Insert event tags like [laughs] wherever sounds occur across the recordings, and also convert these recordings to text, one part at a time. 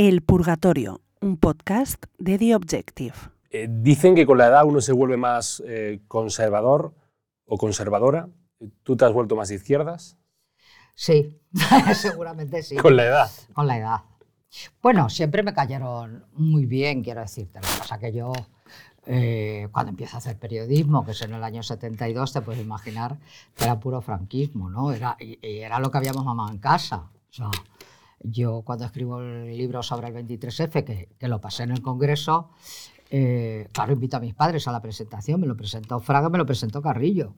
El Purgatorio, un podcast de The Objective. Eh, dicen que con la edad uno se vuelve más eh, conservador o conservadora. ¿Tú te has vuelto más de izquierdas? Sí, [laughs] seguramente sí. Con la edad. Con la edad. Bueno, siempre me cayeron muy bien, quiero decirte. Lo que pasa que yo, eh, cuando empiezo a hacer periodismo, que es en el año 72, te puedes imaginar que era puro franquismo, ¿no? Era, y, y era lo que habíamos mamado en casa. O sea, yo cuando escribo el libro sobre el 23F, que, que lo pasé en el Congreso, eh, claro, invito a mis padres a la presentación, me lo presentó Fraga, me lo presentó Carrillo.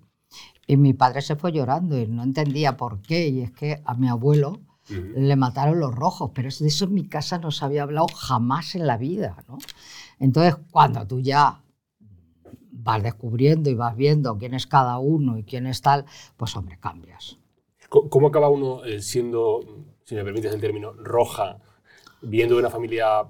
Y mi padre se fue llorando y no entendía por qué. Y es que a mi abuelo le mataron los rojos, pero de eso en mi casa no se había hablado jamás en la vida. ¿no? Entonces, cuando tú ya vas descubriendo y vas viendo quién es cada uno y quién es tal, pues hombre, cambias. ¿Cómo acaba uno eh, siendo, si me permites el término, roja, viendo de una familia,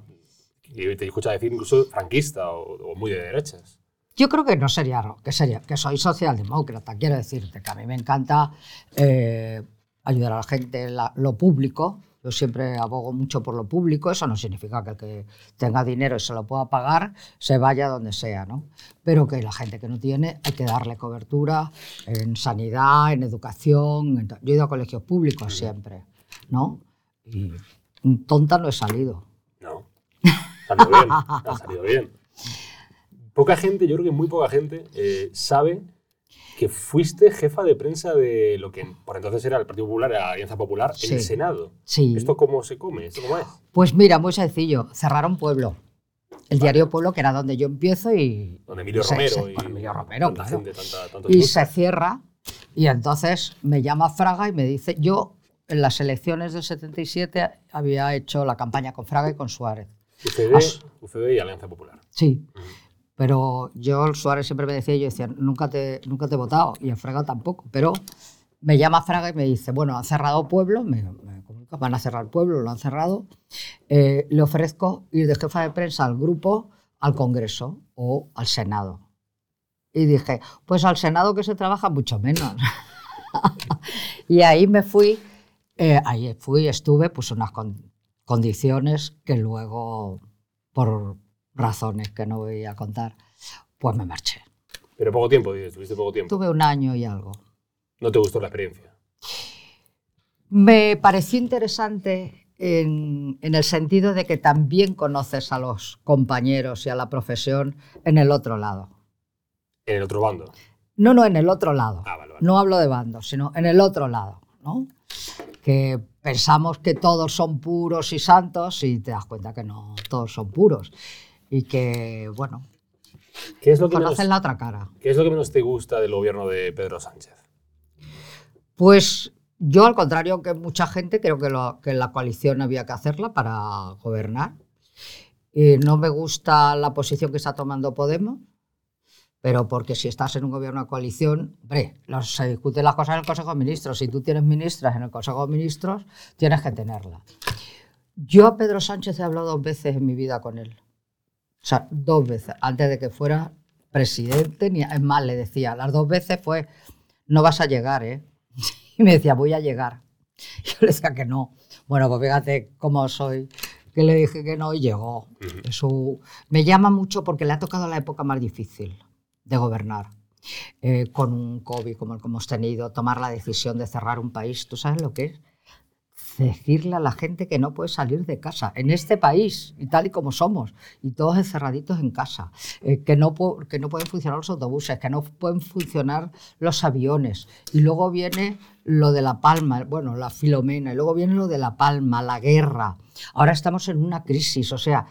que te escucha decir incluso franquista o, o muy de derechas? Yo creo que no sería, que sería, que soy socialdemócrata, quiero decirte que a mí me encanta eh, ayudar a la gente la- lo público. Yo siempre abogo mucho por lo público, eso no significa que el que tenga dinero y se lo pueda pagar se vaya donde sea, ¿no? Pero que la gente que no tiene hay que darle cobertura en sanidad, en educación. en Yo he ido a colegios públicos siempre, ¿no? Y tonta no he salido. No. Ha salido bien. Ha salido bien. Poca gente, yo creo que muy poca gente, eh, sabe que fuiste jefa de prensa de lo que por entonces era el Partido Popular, la Alianza Popular, en el. Senado. Sí. ¿Esto cómo se come? ¿Esto cómo es? Pues mira, muy sencillo, cerraron Pueblo. El diario Pueblo, que era donde yo empiezo y... Donde Emilio se- Romero se- y Emilio Romero, tanta claro. gente, tanta- tantos Y se cierra y entonces me llama Fraga y me dice, yo en las elecciones del 77 había hecho la campaña con Fraga y con Suárez. UCD, As- UCD y Alianza Popular. Sí, pero yo Suárez siempre me decía, yo decía, nunca te, nunca te he votado y a Fraga tampoco, pero me llama Fraga y me dice, bueno, han cerrado Pueblo, me, me comunica, van a cerrar Pueblo, lo han cerrado, eh, le ofrezco ir de jefa de prensa al grupo, al Congreso o al Senado. Y dije, pues al Senado que se trabaja mucho menos. [laughs] y ahí me fui, eh, ahí fui, estuve, pues unas con- condiciones que luego, por razones que no voy a contar, pues me marché. Pero poco tiempo, dices, tuviste poco tiempo. Tuve un año y algo. ¿No te gustó la experiencia? Me pareció interesante en, en el sentido de que también conoces a los compañeros y a la profesión en el otro lado. En el otro bando. No, no, en el otro lado. Ah, vale, vale. No hablo de bandos, sino en el otro lado, ¿no? Que pensamos que todos son puros y santos y te das cuenta que no todos son puros. Y que, bueno, ¿Qué es, lo que menos, conocen la otra cara. ¿Qué es lo que menos te gusta del gobierno de Pedro Sánchez? Pues yo, al contrario que mucha gente, creo que, lo- que la coalición había que hacerla para gobernar. Y no me gusta la posición que está tomando Podemos, pero porque si estás en un gobierno de coalición, hombre, los- se discuten las cosas en el Consejo de Ministros. Si tú tienes ministras en el Consejo de Ministros, tienes que tenerla. Yo a Pedro Sánchez he hablado dos veces en mi vida con él. O sea, dos veces, antes de que fuera presidente. Ni, es más, le decía, las dos veces fue, no vas a llegar, ¿eh? [laughs] Y me decía, voy a llegar. [laughs] Yo le decía que no. Bueno, pues fíjate cómo soy, que le dije que no y llegó. Eso me llama mucho porque le ha tocado la época más difícil de gobernar. Eh, con un COVID como el que hemos tenido, tomar la decisión de cerrar un país. ¿Tú sabes lo que es? Decirle a la gente que no puede salir de casa en este país y tal y como somos, y todos encerraditos en casa, eh, que, no que no pueden funcionar los autobuses, que no pueden funcionar los aviones. Y luego viene lo de La Palma, bueno, la Filomena, y luego viene lo de La Palma, la guerra. Ahora estamos en una crisis, o sea,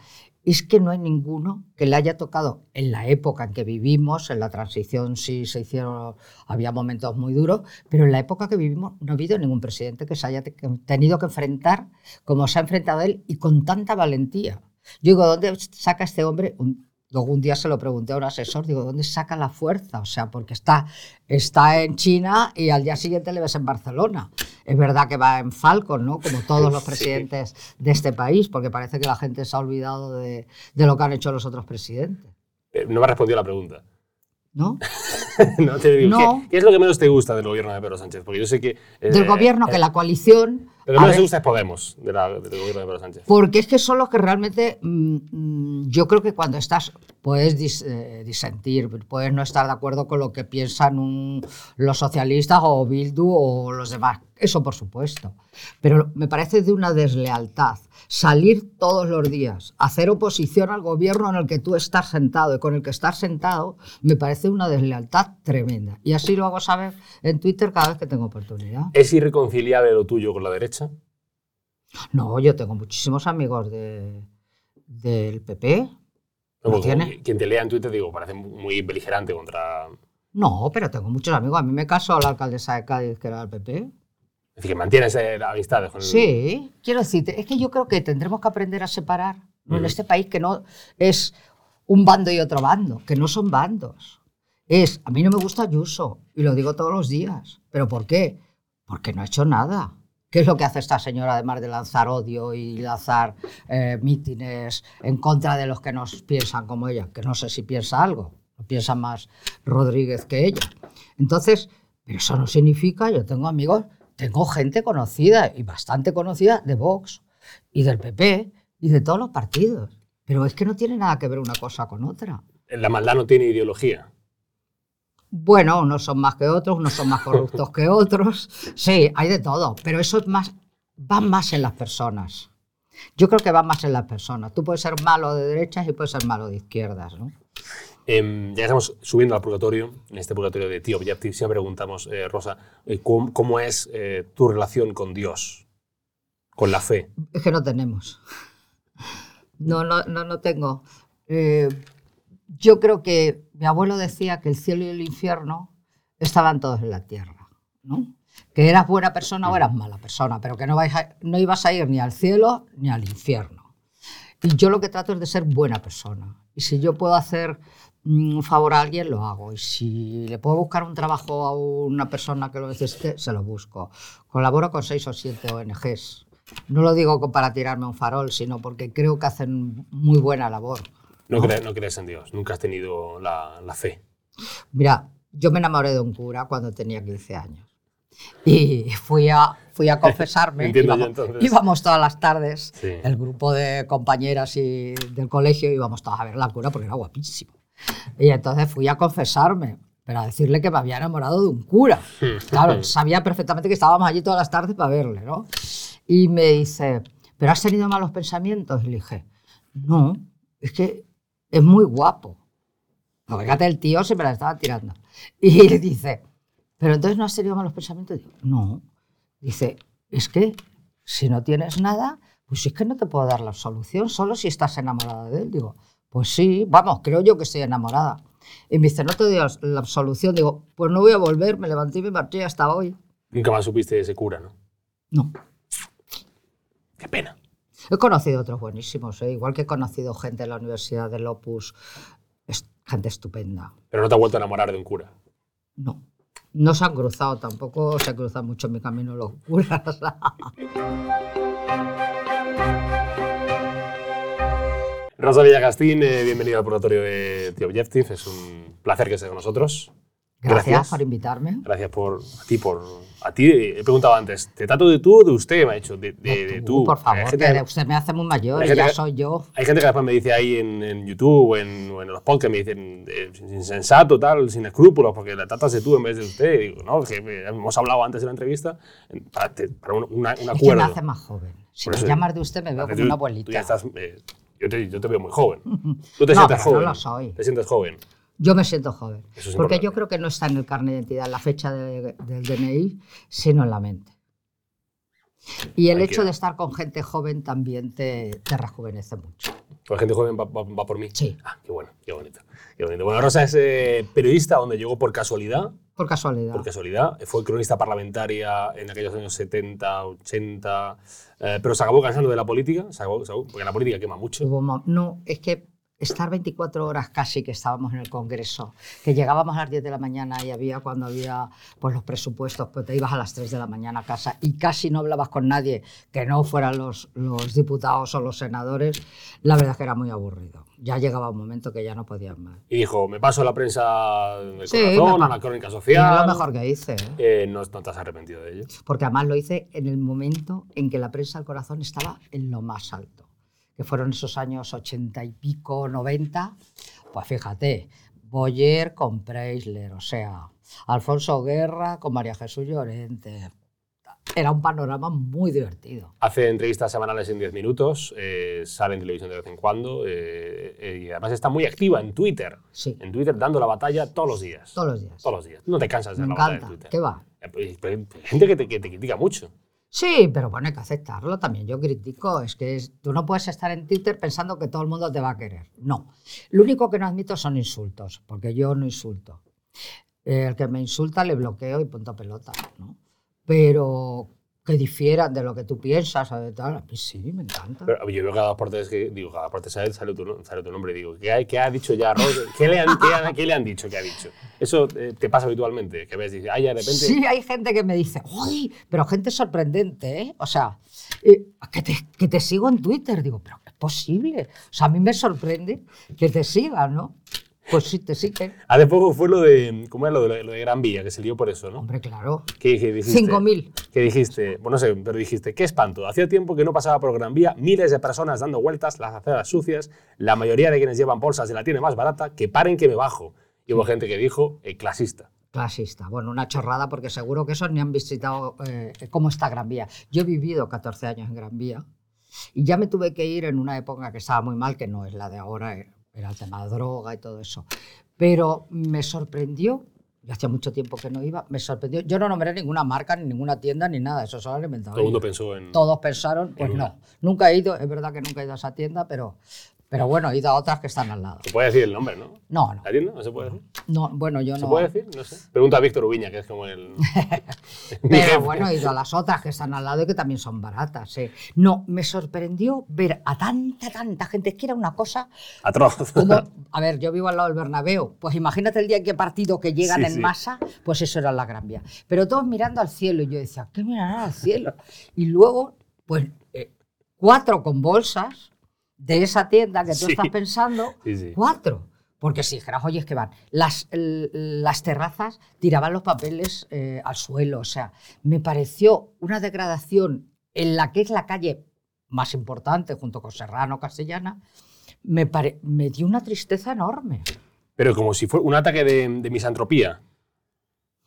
es que no hay ninguno que le haya tocado en la época en que vivimos, en la transición sí se hicieron, había momentos muy duros, pero en la época que vivimos no ha habido ningún presidente que se haya tenido que enfrentar como se ha enfrentado él y con tanta valentía. Yo digo, ¿dónde saca este hombre? Un día se lo pregunté a un asesor, digo, ¿dónde saca la fuerza? O sea, porque está, está en China y al día siguiente le ves en Barcelona. Es verdad que va en Falcon, ¿no? Como todos los [laughs] Sí. presidentes de este país, porque parece que la gente se ha olvidado de, de lo que han hecho los otros presidentes, Eh, No me has respondido a la pregunta. ¿no? [laughs] no te digo, No. ¿qué, qué es lo que menos te gusta del gobierno de Pedro Sánchez? Porque yo sé que... eh, Del gobierno, eh, que la coalición Lo que menos te gusta es Podemos, de la- del gobierno de Pedro Sánchez. Porque es que son los que realmente, mm, mm, yo creo que cuando estás, puedes dis- eh, disentir, puedes no estar de acuerdo con lo que piensan un- los socialistas o Bildu o los demás, eso por supuesto. Pero me parece de una deslealtad salir todos los días, hacer oposición al gobierno en el que tú estás sentado y con el que estás sentado, me parece una deslealtad tremenda. Y así lo hago saber en Twitter cada vez que tengo oportunidad. ¿Es irreconciliable lo tuyo con la derecha? No, yo tengo muchísimos amigos de, del PP. No, ¿Lo porque tiene? Quien te lea en Twitter, digo, parece muy beligerante contra. No, pero tengo muchos amigos. A mí me casó la alcaldesa de Cádiz, que era del PP. Es decir, que mantienes eh, amistades con el. Sí, quiero decirte, es que yo creo que tendremos que aprender a separar ¿no? en este país que no es un bando y otro bando, que no son bandos. Es, a mí no me gusta Ayuso, y lo digo todos los días. ¿Pero por qué? Porque no ha hecho nada. ¿Qué es lo que hace esta señora además de lanzar odio y lanzar eh, mítines en contra de los que nos piensan como ella? Que no sé si piensa algo, piensa más Rodríguez que ella. Entonces, pero eso no significa, yo tengo amigos, tengo gente conocida y bastante conocida de Vox y del PP y de todos los partidos. Pero es que no tiene nada que ver una cosa con otra. La maldad no tiene ideología. Bueno, unos son más que otros, unos son más corruptos que otros. Sí, hay de todo, pero eso es más, va más en las personas. Yo creo que va más en las personas. Tú puedes ser malo de derechas y puedes ser malo de izquierdas, ¿no? Em, ya estamos subiendo al purgatorio, en este purgatorio de Tío Objective, siempre preguntamos, eh, Rosa, eh, ¿cómo, cómo es eh, tu relación con Dios? Con la fe. Es que no tenemos. No, no, no, no tengo. Yo creo que mi abuelo decía que el cielo y el infierno estaban todos en la tierra, ¿no? Que eras buena persona o eras mala persona, pero que no, vais a- no ibas a ir ni al cielo ni al infierno. Y yo lo que trato es de ser buena persona. Y si yo puedo hacer un favor a alguien, lo hago. Y si le puedo buscar un trabajo a una persona que lo necesite, se lo busco. Colaboro con seis o siete ONGs. No lo digo para tirarme un farol, sino porque creo que hacen muy buena labor. No, cre- no crees en Dios, nunca has tenido la, la fe. Mira, yo me enamoré de un cura cuando tenía 15 años. Y fui a, fui a [laughs] confesarme. Íbamos, entonces. íbamos todas las tardes, Sí. el grupo de compañeras y del colegio, íbamos todas a ver la cura porque era guapísimo. Y entonces fui a confesarme, pero a decirle que me había enamorado de un cura. Claro, [laughs] sabía perfectamente que estábamos allí todas las tardes para verle, ¿no? Y me dice, ¿pero has tenido malos pensamientos? Y le dije, no, es que es muy guapo. No, fíjate, el tío se me la estaba tirando. [laughs] Y le dice, ¿pero entonces no has tenido malos pensamientos? Digo, no. Dice, es que si no tienes nada, pues es que no te puedo dar la solución, solo si estás enamorada de él. Digo, pues sí, vamos, creo yo que estoy enamorada. Y me dice, no te doy la- la solución. Digo, pues no voy a volver, me levanté y me marché hasta hoy. Nunca más supiste de ese cura, ¿no? No. Qué pena. He conocido otros buenísimos, ¿eh? igual que he conocido gente en la Universidad del Opus, es gente estupenda. Pero no te has vuelto a enamorar de un cura. No. No se han cruzado, tampoco se cruzan mucho en mi camino los curas. [laughs] Rosa Villagastín, eh, bienvenido al purgatorio de The Objective. Es un placer que estés con nosotros. Gracias, Gracias. por invitarme. Gracias por a ti, por a ti. He preguntado antes, ¿te trato de tú o de usted? Me ha dicho, de, de- de tú. por Hay favor, gente, que usted me hace muy mayor y ya que- soy yo. hay gente que después me dice ahí en, en YouTube o en, o en los podcasts, me dicen, eh, insensato, tal, sin escrúpulos, porque la tratas de tú en vez de usted. Y digo, no, que eh, hemos hablado antes de la entrevista, para, para un, una- un Es que acuerdo. me hace más joven. Si Por me llamas de usted me veo como una tú- Tú abuelita. ya estás, eh, yo, te, yo te veo muy joven. Tú te No, sientes pero no joven. lo soy. Te sientes joven. Yo me siento joven. Eso es porque importante. yo creo que no está en el carnet de identidad, en la fecha de- del DNI, sino en la mente. Y el Ahí hecho queda. de estar con gente joven también te, te rejuvenece mucho. La gente joven va, va- va por mí. Sí. Ah, qué bueno, qué bonito. Qué bonito. Bueno, Rosa es eh, periodista donde llegó por casualidad. Por casualidad. Por casualidad. Fue cronista parlamentaria en aquellos años 70, 80. eh, pero se acabó cansando de la política. Se acabó- se acabó- porque la política quema mucho. No, es que estar 24 horas casi que estábamos en el Congreso, que llegábamos a las 10 de la mañana y había cuando había pues, los presupuestos, pues te ibas a las 3 de la mañana a casa y casi no hablabas con nadie que no fueran los, los diputados o los senadores, la verdad es que era muy aburrido. Ya llegaba un momento que ya no podías más. Y dijo, me paso la prensa del Sí, corazón, a la crónica Y social. es lo mejor que hice, ¿eh? Eh, no, no te has arrepentido de ello. porque además lo hice en el momento en que la prensa del corazón estaba en lo más alto, que fueron esos años 80 y pico, 90. Pues fíjate, Boyer con Preisler, o sea, Alfonso Guerra con María Jesús Llorente. Era un panorama muy divertido. Hace entrevistas semanales en 10 minutos, eh, sale en televisión de vez en cuando eh, eh, y además está muy activa en Twitter. Sí, En Twitter dando la batalla todos los días. todos los días. Todos los días. No te cansas de Me la batalla encanta. en Twitter. ¿Qué va? Eh, pues, hay gente que te, que te critica mucho. Sí, pero bueno, hay que aceptarlo también. Yo critico, es que tú no puedes estar en Twitter pensando que todo el mundo te va a querer. No. Lo único que no admito son insultos, porque yo no insulto. Eh, el que me insulta le bloqueo y punto pelota, ¿no? Pero que difieran de lo que tú piensas o de tal, a mí sí, me encanta. Pero yo veo cada dos por tres que digo, cada por tres sale, sale tu, sale tu nombre y digo, ¿qué, ha- qué ha dicho ya Ross? ¿Qué le, han, qué, han- qué le han dicho? ¿Qué ha dicho? Eso eh, te pasa habitualmente, que ves, dices, ay, de repente. Sí, hay gente que me dice, uy, pero gente sorprendente, ¿eh? O sea, eh, que, te, que te sigo en Twitter. Digo, pero es posible. O sea, a mí me sorprende que te sigan, ¿no? Pues sí, te siguen. Hace poco fue lo de, ¿cómo era lo de, lo de Gran Vía, que se lió por eso, ¿no? Hombre, claro. ¿Qué dijiste? 5.000. Que dijiste, bueno, no sé, pero dijiste, qué espanto. Hacía tiempo que no pasaba por Gran Vía, miles de personas dando vueltas, las aceras sucias, la mayoría de quienes llevan bolsas de la tiene más barata, que paren que me bajo. Y hubo gente que dijo, eh, clasista. Clasista. Bueno, una chorrada porque seguro que esos ni han visitado eh, cómo está Gran Vía. Yo he vivido 14 años en Gran Vía y ya me tuve que ir en una época que estaba muy mal, que no es la de ahora, eh, era el tema de droga y todo eso. Pero me sorprendió, y hacía mucho tiempo que no iba, me sorprendió. Yo no nombré ninguna marca, ni ninguna tienda, ni nada, eso solo inventado Todo el mundo pensó en... Todos pensaron, pues no. Nunca he ido, es verdad que nunca he ido a esa tienda, pero, pero bueno, he ido a otras que están al lado. Se puede decir el nombre, ¿no? No, no. ¿La tienda? ¿No se puede decir? no bueno, yo ¿Se no. puede decir? No sé. Pregunta a Víctor Ubiña, que es como el... [laughs] Pero bueno, he ido a las otras que están al lado y que también son baratas. ¿eh? No, me sorprendió ver a tanta, tanta gente. Es que era una cosa Atroz. como. [laughs] A ver, yo vivo al lado del Bernabéu. Pues imagínate el día en qué partido que llegan Sí, en sí. masa, pues eso era la Gran Vía. Pero todos mirando al cielo y yo decía, ¿qué mirarán al cielo? Y luego, pues eh, cuatro con bolsas de esa tienda que tú Sí. estás pensando, [laughs] Sí, sí. cuatro. Porque si dijeras, oye, es que van, las, las terrazas tiraban los papeles eh, al suelo. O sea, me pareció una degradación en la que es la calle más importante, junto con Serrano, Castellana, me, pare- me dio una tristeza enorme. Pero como si fuera un ataque de, de misantropía.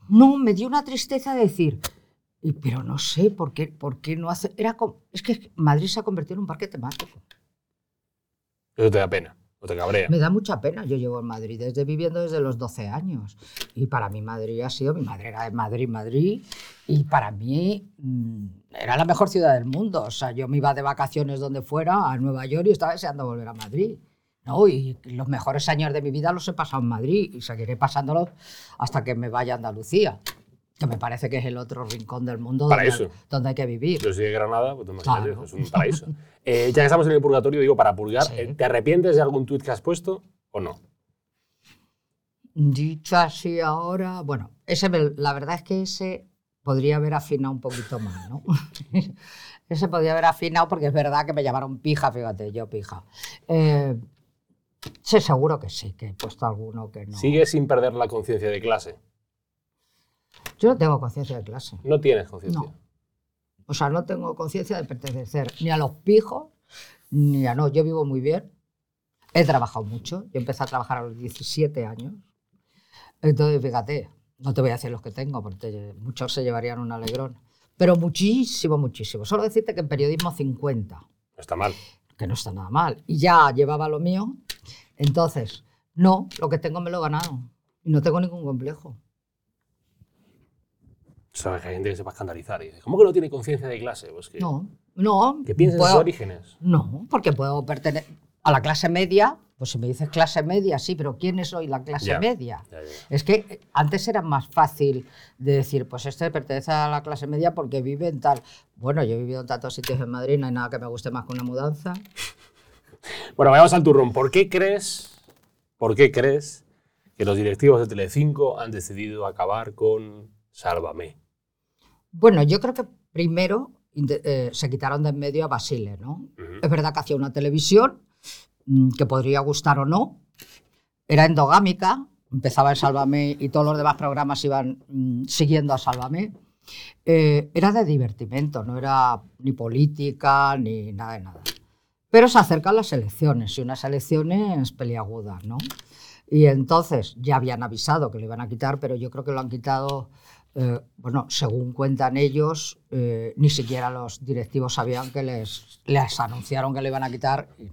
No, me dio una tristeza decir, "Y, pero no sé por qué, por qué no hace. Era como- es que Madrid se ha convertido en un parque temático. Eso te da pena, o te cabrea. Me da mucha pena. Yo llevo en Madrid desde viviendo desde los 12 años. Y para mí Madrid ha sido, mi madre era de Madrid, Madrid. Y para mí mm, era la mejor ciudad del mundo. O sea, yo me iba de vacaciones donde fuera, a Nueva York, y estaba deseando volver a Madrid. ¿no? Y los mejores años de mi vida los he pasado en Madrid y seguiré pasándolos hasta que me vaya a Andalucía, que me parece que es el otro rincón del mundo donde, donde hay que vivir. Yo soy de Granada, pues Claro. es un paraíso. Eh, ya que estamos en el purgatorio, digo, para purgar, Sí. eh, ¿te arrepientes de algún tuit que has puesto o no? Dicho así ahora, bueno, ese la verdad es que ese podría haber afinado un poquito más, ¿no? [laughs] ese podría haber afinado porque es verdad que me llamaron pija, fíjate, yo pija. Eh, sí, seguro que sí, que he puesto alguno que no. ¿Sigues sin perder la conciencia de clase? Yo no tengo conciencia de clase. No tienes conciencia. No. O sea, no tengo conciencia de pertenecer ni a los pijos, ni a no. Yo vivo muy bien. He trabajado mucho. Yo empecé a trabajar a los 17 años. Entonces, fíjate, no te voy a decir los que tengo, porque muchos se llevarían un alegrón. Pero muchísimo, muchísimo. Solo decirte que en periodismo 50, No está mal. que no está nada mal. Y ya llevaba lo mío. Entonces, no, lo que tengo me lo he ganado. Y no tengo ningún complejo. Sabes que hay gente que se va a escandalizar y dice, ¿cómo que no tiene conciencia de clase? Pues que, No, no. que piensa en sus orígenes. No, porque puedo pertenecer a la clase media. Pues si me dices clase media, sí, pero ¿quién es hoy la clase Ya. media? Ya, ya, ya. Es que eh, antes era más fácil de decir, pues este pertenece a la clase media porque vive en tal. Bueno, yo he vivido en tantos sitios en Madrid, no hay nada que me guste más que una mudanza. [laughs] Bueno, vayamos al turrón. ¿Por qué crees, por qué crees que los directivos de Telecinco han decidido acabar con Sálvame? Bueno, yo creo que primero eh, se quitaron de en medio a Basile, ¿no? Ujú. Es verdad que hacía una televisión mm, que podría gustar o no. Era endogámica, empezaba en Sálvame y todos los demás programas iban mm, siguiendo a Sálvame. Eh, era de divertimento, no era ni política ni nada de nada. Pero se acercan las elecciones y unas elecciones peliagudas, ¿no? Y entonces ya habían avisado que lo iban a quitar, pero yo creo que lo han quitado, eh, bueno, según cuentan ellos, eh, ni siquiera los directivos sabían que les, anunciaron que lo iban a quitar. Y,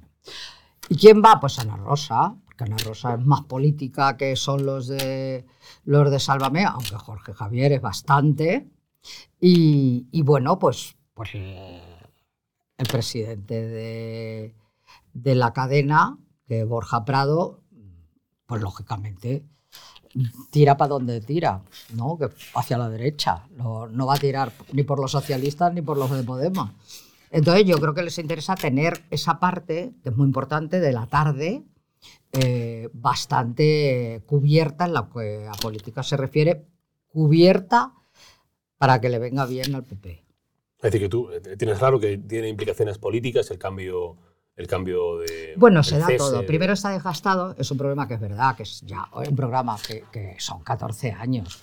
¿Y quién va? Pues Ana Rosa, porque Ana Rosa es más política que son los de, los de Sálvame, aunque Jorge Javier es bastante. Y, bueno, pues, pues eh, el presidente de, de la cadena, que Borja Prado, pues lógicamente tira para donde tira, ¿no? Que hacia la derecha. No, no va a tirar ni por los socialistas ni por los de Podemos. Entonces yo creo que les interesa tener esa parte, que es muy importante, de la tarde, eh, bastante cubierta en lo que a política se refiere, cubierta para que le venga bien al PP. Es decir, que tú eh, tienes claro que tiene implicaciones políticas el cambio, el cambio de. Bueno, se da cese todo. de- Primero está desgastado, es un problema que es verdad, que es ya un programa que, que son 14 años.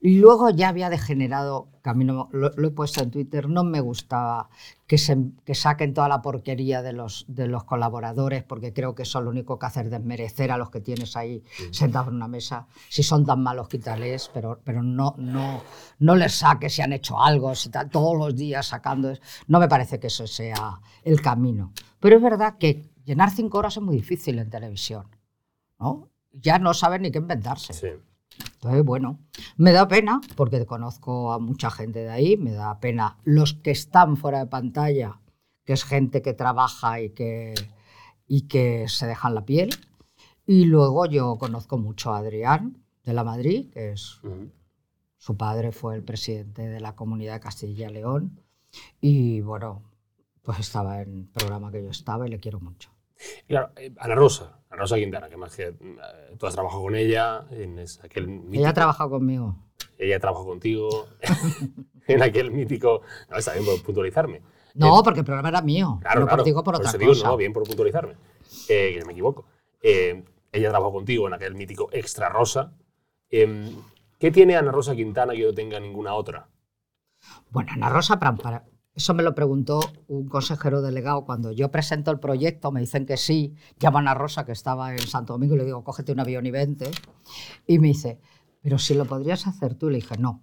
Y luego ya había degenerado, que a mí no- lo, lo he puesto en Twitter, no me gustaba que, se, que saquen toda la porquería de los, de los colaboradores, porque creo que eso lo único que hace es desmerecer a los que tienes ahí sentados en una mesa. Si son tan malos, quítales, pero, pero no, no, no les saques si han hecho algo, si están todos los días sacando. es- No me parece que eso sea el camino. Pero es verdad que llenar cinco horas es muy difícil en televisión. ¿no? Ya no saben ni qué inventarse. Sí. Entonces, bueno, me da pena porque conozco a mucha gente de ahí, me da pena los que están fuera de pantalla, que es gente que trabaja y que, y que se dejan la piel. Y luego yo conozco mucho a Adrián de la Madrid, que es su padre fue el presidente de la comunidad de Castilla y León. Y bueno, pues estaba en el programa que yo estaba y le quiero mucho. Claro, eh, Ana Rosa, Ana Rosa Quintana, que más que eh, tú has trabajado con ella en aquel mítico, Ella ha trabajado conmigo. ella trabajó contigo [laughs] en aquel mítico. No, está bien por puntualizarme. No, porque el programa era mío. Claro, no claro. por por, otra digo, cosa. no, bien por puntualizarme. Eh, que me equivoco. Eh, ella trabajó contigo en aquel mítico Extra Rosa. Em, ¿Qué tiene Ana Rosa Quintana que no tenga ninguna otra? Bueno, Ana Rosa Prampara. Eso me lo preguntó un consejero delegado cuando yo presento el proyecto, me dicen que sí, llamo a Rosa que estaba en Santo Domingo y le digo, cógete un avión y vente. Y me dice, pero si lo podrías hacer tú, le dije, no.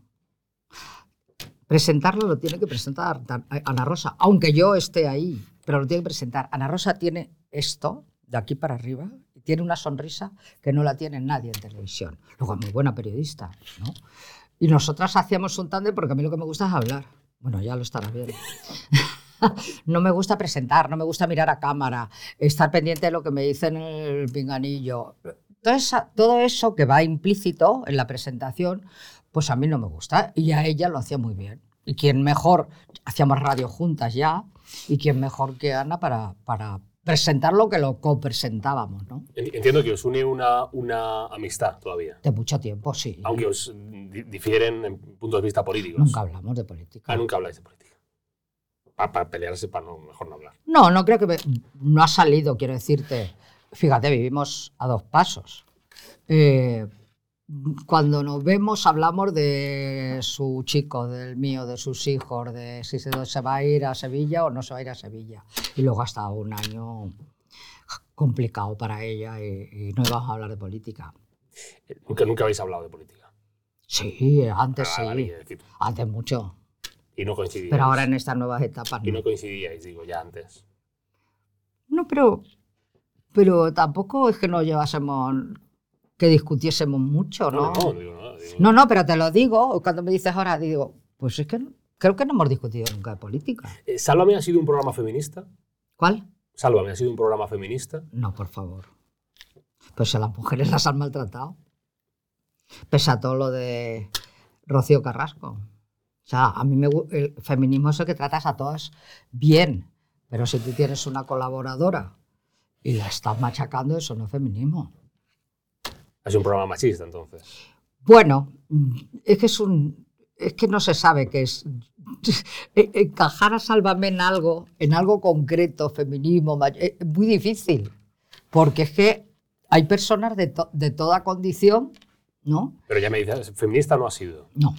Presentarlo lo tiene que presentar Dan- Ana Rosa, aunque yo esté ahí, pero lo tiene que presentar. Ana Rosa tiene esto, de aquí para arriba, y tiene una sonrisa que no la tiene nadie en televisión. Luego es muy buena periodista, ¿no? Y nosotras hacíamos un tándem porque a mí lo que me gusta es hablar. Bueno, ya lo estarás viendo. [laughs] no me gusta presentar, no me gusta mirar a cámara, estar pendiente de lo que me dicen en el pinganillo. Todo, todo eso que va implícito en la presentación, pues a mí no me gusta. Y a ella lo hacía muy bien. Y quién mejor, hacíamos radio juntas ya, y quién mejor que Ana para, para presentar lo que lo copresentábamos, ¿no? En- Entiendo que os une una, una amistad todavía, De mucho tiempo, sí. aunque os di- difieren en puntos de vista políticos. Nunca hablamos de política. Ah, nunca habláis de política. Para pelearse, para no, mejor no hablar. No, no creo que me- no ha salido, quiero decirte. Fíjate, vivimos a dos pasos. Eh, cuando nos vemos hablamos de su chico, del mío, de sus hijos, de si se, se va a ir a Sevilla o no se va a ir a Sevilla. Y luego ha estado un año complicado para ella y, y no íbamos a hablar de política. Nunca, nunca habéis hablado de política. Sí, antes Ah, sí, decir, antes mucho. y no coincidíais. Pero ahora en estas nuevas etapas Y no. no coincidíais, digo, ya antes. No, pero, pero tampoco es que nos llevásemos, que discutiésemos mucho, ¿no? No, no, digo, no, digo- No, no, pero te lo digo, cuando me dices ahora, digo, pues es que no- creo que no hemos discutido nunca de política. Eh, Sálvame ha sido un programa feminista. ¿Cuál? Sálvame ha sido un programa feminista. No, por favor. Pues a las mujeres las han maltratado. Pese a todo lo de Rocío Carrasco. O sea, a mí me, el feminismo es el que tratas a todas bien. Pero si tú tienes una colaboradora Y la están machacando, eso no es feminismo. Sido un programa machista, entonces. Bueno, es que es un. Es que no se sabe qué es. [laughs] E- Encajar a Sálvame en algo, en algo concreto, feminismo, mach- es muy difícil. Porque es que hay personas de, to- de toda condición, ¿no? Pero ya me dices, feminista no ha sido. No.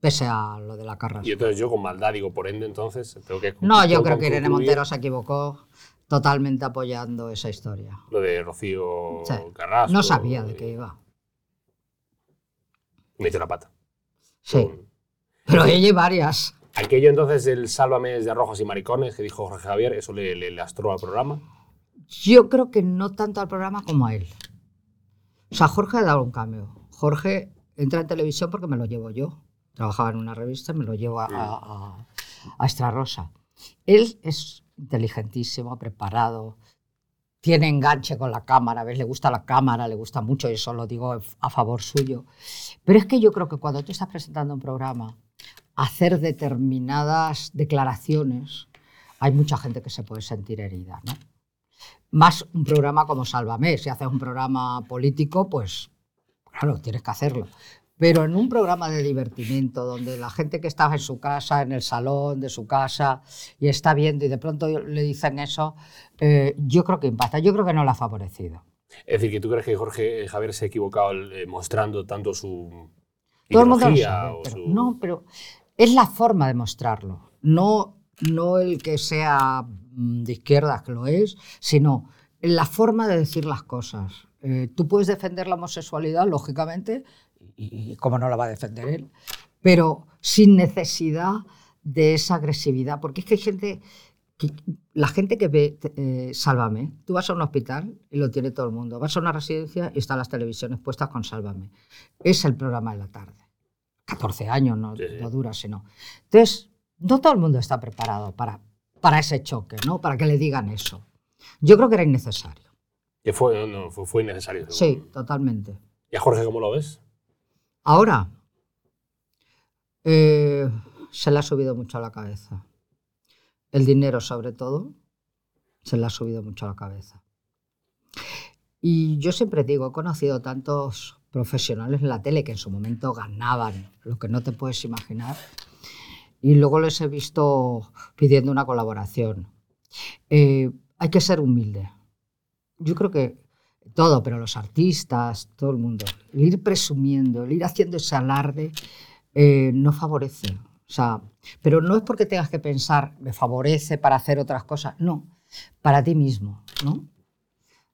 Pese a lo de la carrera. Y entonces yo con maldad digo, por ende, entonces tengo que. No, yo creo que Irene Montero se equivocó totalmente apoyando esa historia. Lo de Rocío Sí. Carrasco. No sabía de qué iba. Me hizo la pata. Sí. Con- Pero ella varias. Aquello entonces del Sálvame de Rojos y Maricones que dijo Jorge Javier, eso le, le lastró al programa. Yo creo que no tanto al programa como a él. O sea, Jorge ha dado un cambio. Jorge entra en televisión porque me lo llevo yo. Trabajaba en una revista y me lo llevo a, a, a- a Extra Rosa. Él es inteligentísimo, preparado, tiene enganche con la cámara, ¿ves? Le gusta la cámara, le gusta mucho, y eso lo digo a favor suyo. Pero es que yo creo que cuando tú estás presentando un programa, hacer determinadas declaraciones, hay mucha gente que se puede sentir herida, ¿no? Más un programa como Sálvame. Si haces un programa político, pues claro, tienes que hacerlo. Pero en un programa de divertimiento, donde la gente que estaba en su casa, en el salón de su casa, y está viendo y de pronto le dicen eso, eh, yo creo que impacta. Yo creo que no le ha favorecido. Es decir, que tú crees que Jorge Javier se ha equivocado eh, mostrando tanto su Todo el mundo lo sabe, pero- su- no, pero es la forma de mostrarlo, no, no el que sea mm, de izquierdas, que lo es, sino la forma de decir las cosas. Eh, tú puedes defender la homosexualidad, lógicamente, y, cómo no la va a defender él, pero sin necesidad de esa agresividad, porque es que hay gente, que, la gente que ve eh, Sálvame, tú vas a un hospital y lo tiene todo el mundo, vas a una residencia y están las televisiones puestas con Sálvame. Es el programa de la tarde. 14 años, no, Sí, sí. no dura, sino. Entonces, no todo el mundo está preparado para, para ese choque, ¿no? Para que le digan eso. Yo creo que era innecesario. Que fue, no, fue, fue innecesario. Sí, según- totalmente. ¿Y a Jorge cómo lo ves? Ahora, eh, se le ha subido mucho a la cabeza. El dinero, sobre todo, se le ha subido mucho a la cabeza. Y yo siempre digo, he conocido tantos profesionales en la tele que en su momento ganaban lo que no te puedes imaginar. Y luego les he visto pidiendo una colaboración. Eh, hay que ser humilde. Yo creo que todo, pero los artistas, todo el mundo, el ir presumiendo, el ir haciendo ese alarde, eh, no favorece. O sea, pero no es porque tengas que pensar, me favorece para hacer otras cosas, no, para ti mismo, ¿no?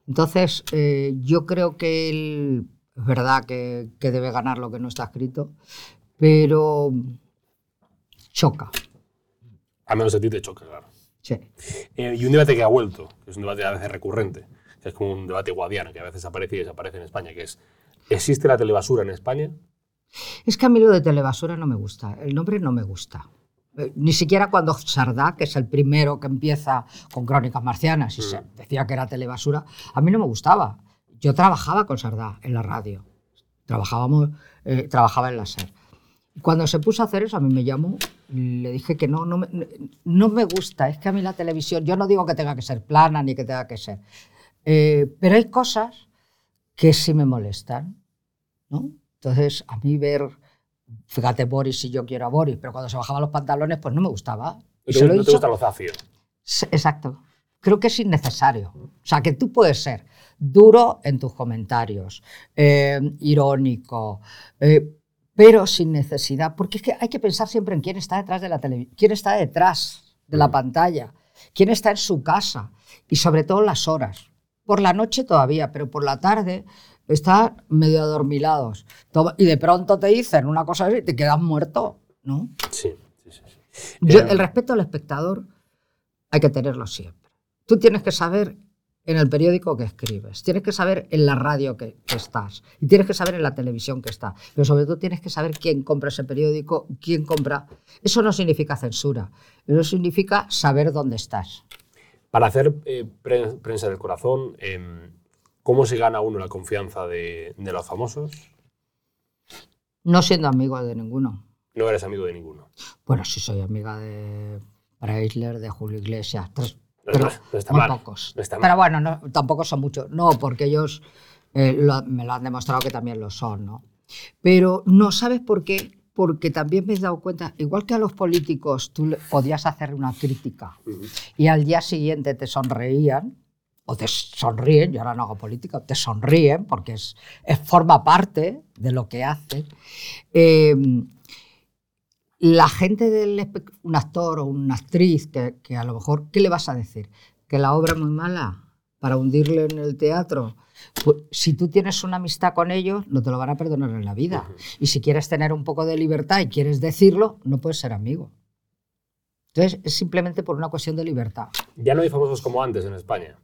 Entonces, eh, yo creo que él, es verdad que, que debe ganar lo que no está escrito, pero choca. A menos a ti te choca, claro. Sí. Eh, y un debate que ha vuelto, que es un debate a veces recurrente, que es como un debate guadiano, que a veces aparece y desaparece en España, que es, ¿existe la telebasura en España? Es que a mí lo de telebasura no me gusta, el nombre no me gusta. Eh, Ni siquiera cuando Sardá, que es el primero que empieza con Crónicas Marcianas y se decía que era telebasura, a mí no me gustaba. Yo trabajaba con Sardá en la radio, trabajábamos, eh, trabajaba en la SER. Cuando se puso a hacer eso, a mí me llamó le dije que no, no me, no me gusta, es que a mí la televisión, yo no digo que tenga que ser plana ni que tenga que ser, eh, pero hay cosas que sí me molestan, ¿no? Entonces, a mí ver, fíjate, Boris, si yo quiero a Boris, pero cuando se bajaban los pantalones, pues no me gustaba. Y ¿No se lo no te dicho- gusta lo zafio? Sí, Exacto. Creo que es innecesario. O sea, que tú puedes ser duro en tus comentarios, eh, irónico, eh, pero sin necesidad. Porque es que hay que pensar siempre en quién está detrás de la televisión, quién está detrás de la Mm. pantalla, quién está en su casa y sobre todo las horas. Por la noche todavía, pero por la tarde están medio adormilados. Y de pronto te dicen una cosa así y te quedas muerto, ¿no? Sí, sí, sí. sí. Yo- Eh, el respeto al espectador hay que tenerlo siempre. Tú tienes que saber en el periódico que escribes, tienes que saber en la radio que, que estás y tienes que saber en la televisión que estás, pero sobre todo tienes que saber quién compra ese periódico, quién compra. Eso no significa censura, eso significa saber dónde estás. Para hacer eh, pre- prensa del corazón, em, ¿cómo se gana uno la confianza de, de los famosos? No siendo amigo de ninguno. No eres amigo de ninguno. Bueno, sí soy amiga de Preisler, de Julio Iglesias, tres, No, pero no, no está muy mal, pocos. no está mal. Pero bueno, no, tampoco son muchos. No, porque ellos eh, lo- me lo han demostrado que también lo son, ¿no? Pero no sabes por qué. Porque también me he dado cuenta, igual que a los políticos tú podías hacer una crítica y al día siguiente te sonreían, o te sonríen, yo ahora no hago política, te sonríen porque es, es- forma parte de lo que hacen. Eh, la gente del un actor o una actriz que, que a lo mejor, ¿qué le vas a decir? ¿Que la obra es muy mala para hundirle en el teatro? Pues, si tú tienes una amistad con ellos, no te lo van a perdonar en la vida. Y si quieres tener un poco de libertad y quieres decirlo, no puedes ser amigo. Entonces, es simplemente por una cuestión de libertad. Ya no hay famosos como antes en España.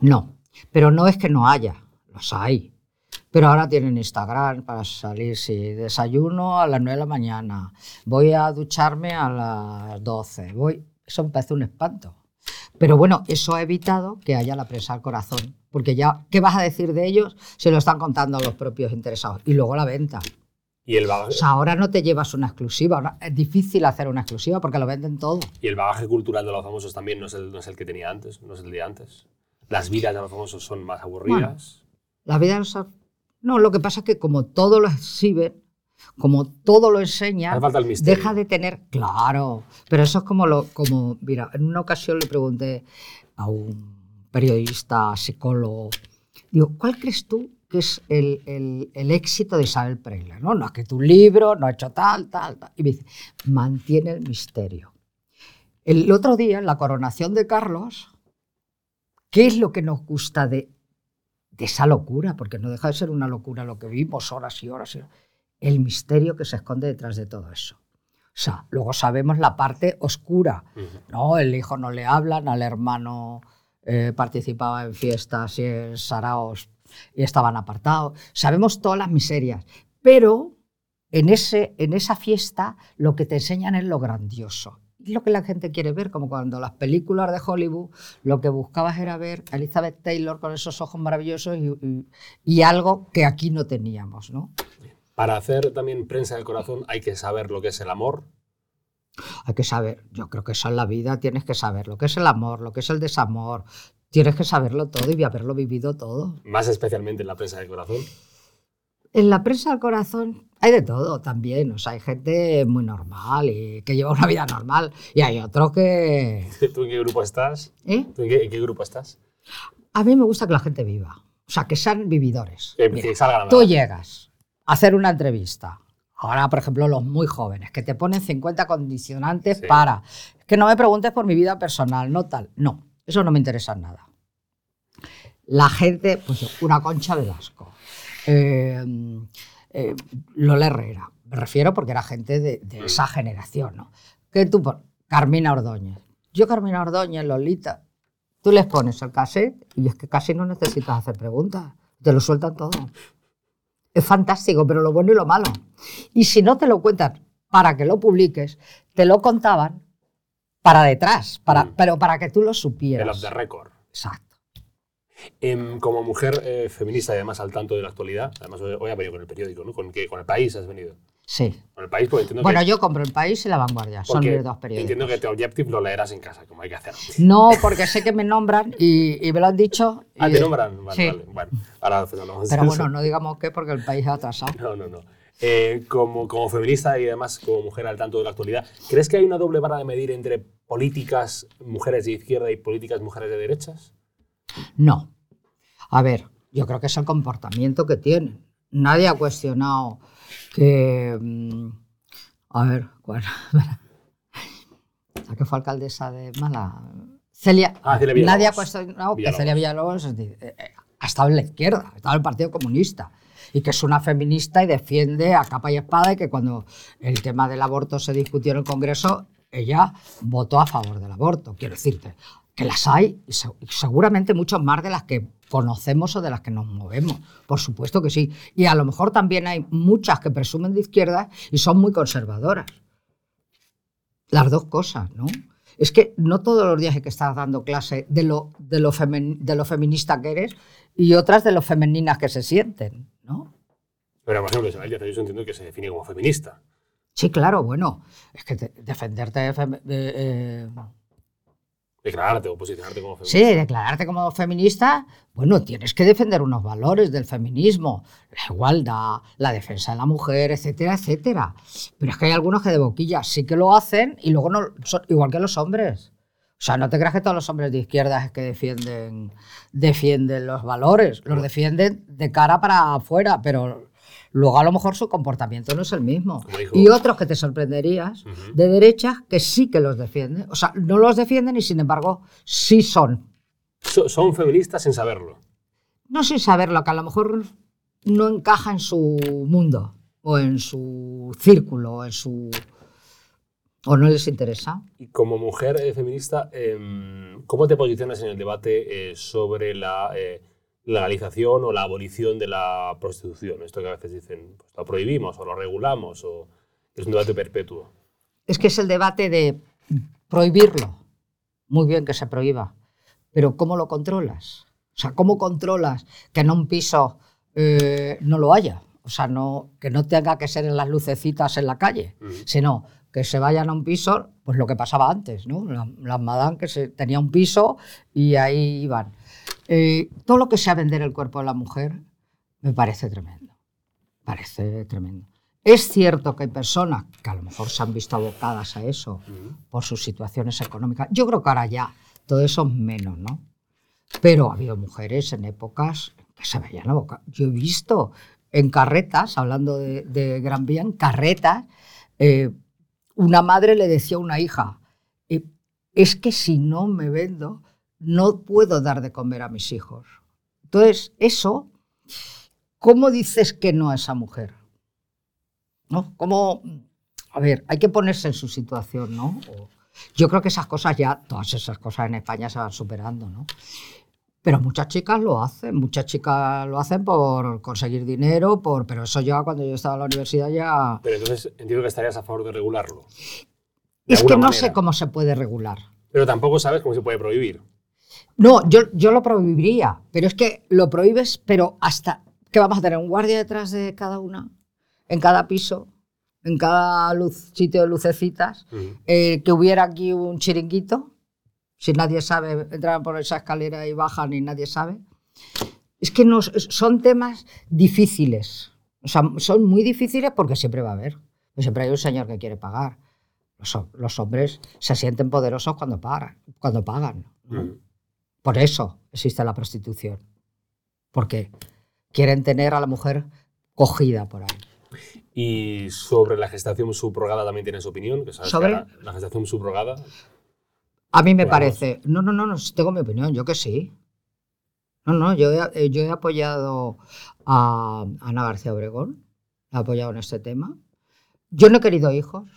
No, pero no es que no haya, los hay. Pero ahora tienen Instagram para salir, si desayuno a las 9 de la mañana, voy a ducharme a las 12, voy... Eso me parece un espanto. Pero bueno, eso ha evitado que haya la prensa al corazón, porque ya, ¿qué vas a decir de ellos si lo están contando los propios interesados? Y luego la venta. Y el bagaje, O sea, ahora no te llevas una exclusiva, ahora es difícil hacer una exclusiva porque lo venden todo. y el bagaje cultural de los famosos también no es, el, no es el que tenía antes, no es el de antes. Las vidas de los famosos son más aburridas. La vida no sa- No, lo que pasa es que como todo lo exhiben, como todo lo misterio. deja de tener. Claro, pero eso es como lo. Como, mira, en una ocasión le pregunté a un periodista, psicólogo, digo, ¿cuál crees tú que es el, el- el éxito de Isabel Preila? ¿no? no ha escrito un libro, no ha hecho tal, tal, tal. Y me dice, mantiene el misterio. El otro día, en la coronación de Carlos, ¿qué es lo que nos gusta de, de esa locura? Porque no deja de ser una locura lo que vimos horas y horas y horas. El misterio que se esconde detrás de todo eso. O sea, luego sabemos la parte oscura. No, el hijo no le hablan, al hermano eh, participaba en fiestas y en saraos y estaban apartados. Sabemos todas las miserias, pero en, ese, en esa fiesta lo que te enseñan es lo grandioso. Lo que la gente quiere ver, como cuando las películas de Hollywood lo que buscabas era ver a Elizabeth Taylor con esos ojos maravillosos y- y algo que aquí no teníamos, ¿no? Para hacer también prensa del corazón hay que saber lo que es el amor. Hay que saber, yo creo que eso en la vida tienes que saber lo que es el amor, lo que es el desamor, tienes que saberlo todo y haberlo vivido todo. Más especialmente en la prensa del corazón. En la prensa del corazón hay de todo también, o sea, hay gente muy normal y que lleva una vida normal y hay otros que... [laughs] ¿Tú en qué grupo estás? ¿eh? ¿Tú en qué, en qué grupo estás? A mí me gusta que la gente viva, o sea, que sean vividores. Que, Mira, que salga la tú llegas a hacer una entrevista. Ahora, por ejemplo, los muy jóvenes, que te ponen 50 condicionantes Sí. para que no me preguntes por mi vida personal, no tal. No, eso no me interesa nada. La gente, pues una concha Velasco, eh, eh, Lola Herrera, me refiero porque era gente de, de esa generación, ¿no? Que tú, Carmina Ordóñez. Yo, Carmina Ordóñez, Lolita, tú les pones el cassette y es que casi no necesitas hacer preguntas, te lo sueltan todo. Es fantástico, pero lo bueno y lo malo. Y si no te lo cuentan para que lo publiques, te lo contaban para detrás, para, Mm. pero para que tú lo El supieras. off the record. Exacto. Em, como mujer eh, feminista y además al tanto de la actualidad, además hoy, hoy ha venido con el periódico, ¿no? ¿Con, qué? con el país has venido. Sí. Con el país, porque entiendo Bueno, que, yo compro El País y La Vanguardia. Son mis dos periódicos. entiendo que The Objective lo leerás en casa, como hay que hacer. No, porque sé que me nombran y, y me lo han dicho. Ah, y- te nombran. Vale, sí. vale. Bueno, ahora pues, Pero eso. bueno, no digamos qué porque el país ha atrasado. No, no, no. Eh, como, como feminista y además como mujer al tanto de la actualidad, ¿crees que hay una doble vara de medir entre políticas mujeres de izquierda y políticas mujeres de derechas? No. A ver, yo creo que es el comportamiento que tienen. Nadie ha cuestionado que. mm, A ver, ¿cuál? [laughs] La que fue alcaldesa de Mala. Celia. Ah, Celia. Nadie ha cuestionado que. Celia Villalobos eh, eh, ha estado en la izquierda, ha estado en el Partido Comunista. Y que es una feminista y defiende a capa y espada y que cuando el tema del aborto se discutió en el Congreso, ella votó a favor del aborto. Quiero decirte que las hay y seguramente muchos más de las que conocemos o de las que nos movemos. Por supuesto que sí. Y a lo mejor también hay muchas que presumen de izquierda y son muy conservadoras. Las dos cosas, ¿no? Es que no todos los días hay que estar dando clase de lo, de lo, femen- de lo feminista que eres y otras de lo femeninas que se sienten, ¿no? Pero, por ejemplo, Isabel Díaz Ayuso entiendo que se define como feminista. Sí, claro, bueno, es que te- defenderte de, fem- de, eh, Declararte o posicionarte como Sí, feminista. declararte como feminista, bueno, tienes que defender unos valores del feminismo, la igualdad, la defensa de la mujer, etcétera, etcétera. Pero es que hay algunos que de boquilla sí que lo hacen y luego no, son igual que los hombres. O sea, no te creas que todos los hombres de izquierda es que defienden, defienden los valores, los defienden de cara para afuera, pero luego a lo mejor su comportamiento no es el mismo. Y otros que te sorprenderías de derechas que sí que los defienden. O sea, no los defienden y sin embargo sí son. So- son feministas sin saberlo. No sin saberlo, que a lo mejor no encaja en su mundo o en su círculo o en su... o no les interesa. Y como mujer eh, feminista, em, ¿cómo te posicionas en el debate eh, sobre la eh, legalización o la abolición de la prostitución? Esto que a veces dicen, pues lo prohibimos o lo regulamos, o es un debate perpetuo. Es que es el debate de prohibirlo. Muy bien que se prohíba, pero ¿cómo lo controlas? O sea, ¿cómo controlas que en un piso eh, no lo haya? O sea, no, que no tenga que ser en las lucecitas en la calle, sino que se vayan a un piso, pues lo que pasaba antes, ¿no? La- Las madame que se, tenía un piso y ahí iban. Eh, todo lo que sea vender el cuerpo de la mujer me parece tremendo. Parece tremendo. Es cierto que hay personas que a lo mejor se han visto abocadas a eso por sus situaciones económicas. Yo creo que ahora ya todo eso es menos, ¿no? Pero ha habido mujeres en épocas que se veían abocadas. Yo he visto en carretas, hablando de, de Gran Vía, en carretas, eh, una madre le decía a una hija, eh, es que si no me vendo, no puedo dar de comer a mis hijos. Entonces, eso, ¿cómo dices que no a esa mujer? ¿No? ¿Cómo, a ver, hay que ponerse en su situación, ¿no? Yo creo que esas cosas ya, todas esas cosas en España se van superando, ¿no? Pero muchas chicas lo hacen, muchas chicas lo hacen por conseguir dinero, por, pero eso ya cuando yo estaba en la universidad ya... Pero entonces entiendo que estarías a favor de regularlo. De Es que no sé cómo se puede regular. Pero tampoco sabes cómo se puede prohibir. No, yo, yo lo prohibiría, pero es que lo prohíbes, pero hasta que vamos a tener un guardia detrás de cada una, en cada piso, en cada luz, sitio de lucecitas, eh, que hubiera aquí un chiringuito, si nadie sabe, entran por esa escalera y bajan y nadie sabe. Es que no, son temas difíciles, o sea, son muy difíciles porque siempre va a haber, siempre hay un señor que quiere pagar. Los, ho- los hombres se sienten poderosos cuando pagan. Cuando pagan. Por eso existe la prostitución. Porque quieren tener a la mujer cogida por ahí. Y sobre la gestación subrogada también tienes opinión. Que sabes ¿Sobre? La gestación subrogada. A mí me parece. No, no, no, no, tengo mi opinión, yo que sí. No, no, yo he, eh, yo he apoyado a Ana García Obregón, he apoyado en este tema. Yo no he querido hijos.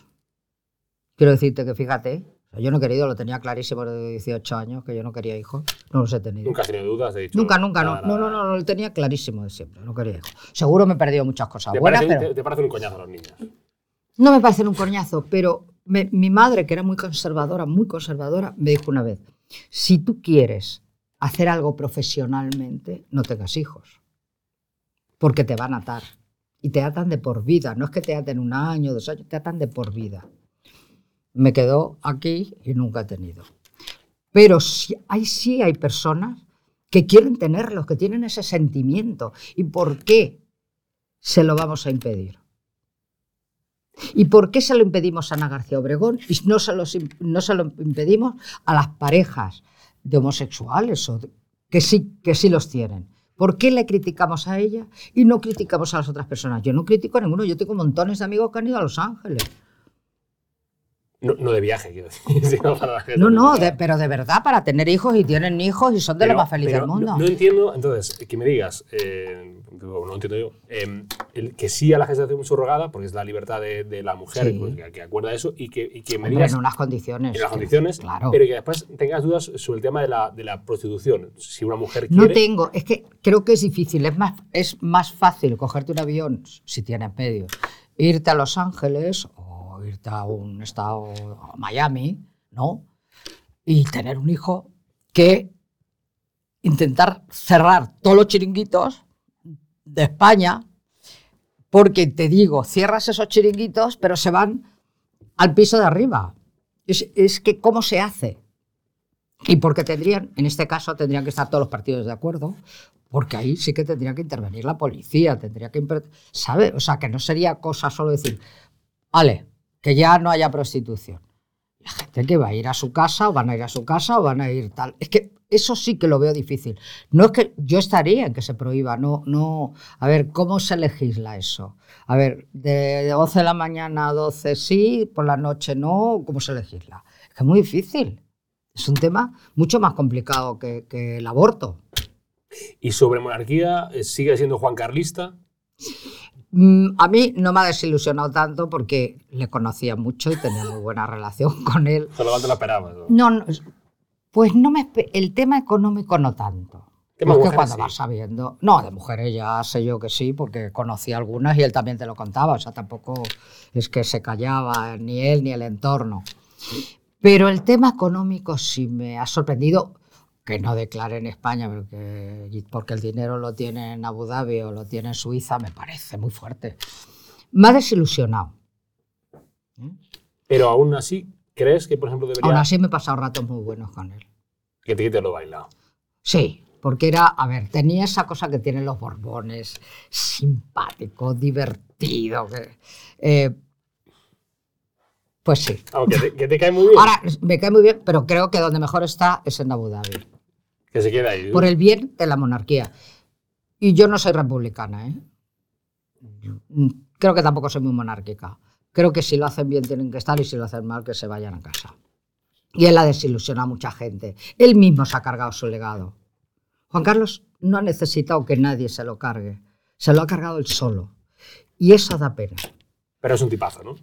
Quiero decirte que fíjate, yo no he querido, lo tenía clarísimo desde 18 años, que yo no quería hijos. No los he tenido. Nunca has tenido dudas, de dicho. Nunca, nunca, no. nada, No, no, nada. no, lo tenía clarísimo de siempre. No quería hijos. Seguro me he perdido muchas cosas ¿Te, buenas, parece, pero... te, te parecen un coñazo a los niños? No me parecen un coñazo, pero me- mi madre, que era muy conservadora, muy conservadora, me dijo una vez, si tú quieres hacer algo profesionalmente, no tengas hijos, porque te van a atar. Y te atan de por vida, no es que te aten un año, dos años, te atan de por vida. Me quedo aquí y nunca he tenido. Pero sí, hay, sí hay personas que quieren tenerlos, que tienen ese sentimiento. ¿Y por qué se lo vamos a impedir? ¿Y por qué se lo impedimos a Ana García Obregón y no se, los no se lo impedimos a las parejas de homosexuales o que, sí, que sí los tienen? ¿Por qué le criticamos a ella y no criticamos a las otras personas? Yo no critico a ninguno, yo tengo montones de amigos que han ido a Los Ángeles. No, no de viaje, quiero decir. [laughs] para No, no, de- pero de verdad, para tener hijos y tienen hijos y son de Pero- lo más feliz pero del mundo. No, no entiendo, entonces, que me digas, eh, no entiendo yo, eh, el que sí a la gestación subrogada, porque es la libertad de, de la mujer Sí. pues, que, que acuerda eso, y que, y que me digas en unas condiciones. en las condiciones, Claro. pero que después tengas dudas sobre el tema de la, de la prostitución. Si una mujer No quiere. tengo, es que creo que es difícil, es más, es más fácil cogerte un avión, si tienes medios, irte a Los Ángeles o irte a un estado, a Miami, ¿no? Y tener un hijo que intentar cerrar todos los chiringuitos de España, porque te digo, cierras esos chiringuitos, pero se van al piso de arriba. Es, es que, ¿cómo se hace? Y porque tendrían, en este caso, tendrían que estar todos los partidos de acuerdo, porque ahí sí que tendría que intervenir la policía, tendría que, ¿sabe? O sea, que no sería cosa solo decir, vale, que ya no haya prostitución. La gente que va a ir a su casa, o van a ir a su casa, o van a ir tal. Es que eso sí que lo veo difícil. No es que yo estaría en que se prohíba, no, no. A ver, ¿cómo se legisla eso? A ver, de 11 de la mañana a 12 sí, por la noche no, ¿cómo se legisla? Es que es muy difícil. Es un tema mucho más complicado que, que el aborto. Y sobre monarquía, eh, ¿sigue siendo Juan Carlista? Mm, A mí no me ha desilusionado tanto porque le conocía mucho y tenía muy buena relación [laughs] con él. Solo te lo esperabas. ¿no? No, no, pues no me el tema económico no tanto. ¿Qué más Porque cuando sí? vas sabiendo. No, de mujeres ya sé yo que sí, porque conocí algunas y él también te lo contaba. O sea, tampoco es que se callaba ni él ni el entorno. Pero el tema económico sí me ha sorprendido que no declare en España, porque, porque el dinero lo tiene en Abu Dhabi o lo tiene en Suiza, me parece muy fuerte. Me ha desilusionado. Pero aún así, ¿crees que, por ejemplo, debería Aún así me he pasado ratos muy buenos con él. que te quite lo bailado? Sí, porque era, a ver, tenía esa cosa que tienen los Borbones, simpático, divertido. que, eh, pues sí. Vamos, que, te, que te cae muy bien. Ahora, me cae muy bien, pero creo que donde mejor está es en Abu Dhabi, que se quede ahí. por el bien de la monarquía. Y yo no soy republicana, ¿eh? Creo que tampoco soy muy monárquica. Creo que si lo hacen bien tienen que estar y si lo hacen mal que se vayan a casa. Y él ha desilusionado a mucha gente. Él mismo se ha cargado su legado. Juan Carlos no ha necesitado que nadie se lo cargue. Se lo ha cargado él solo. Y eso da pena. Pero es un tipazo, ¿no?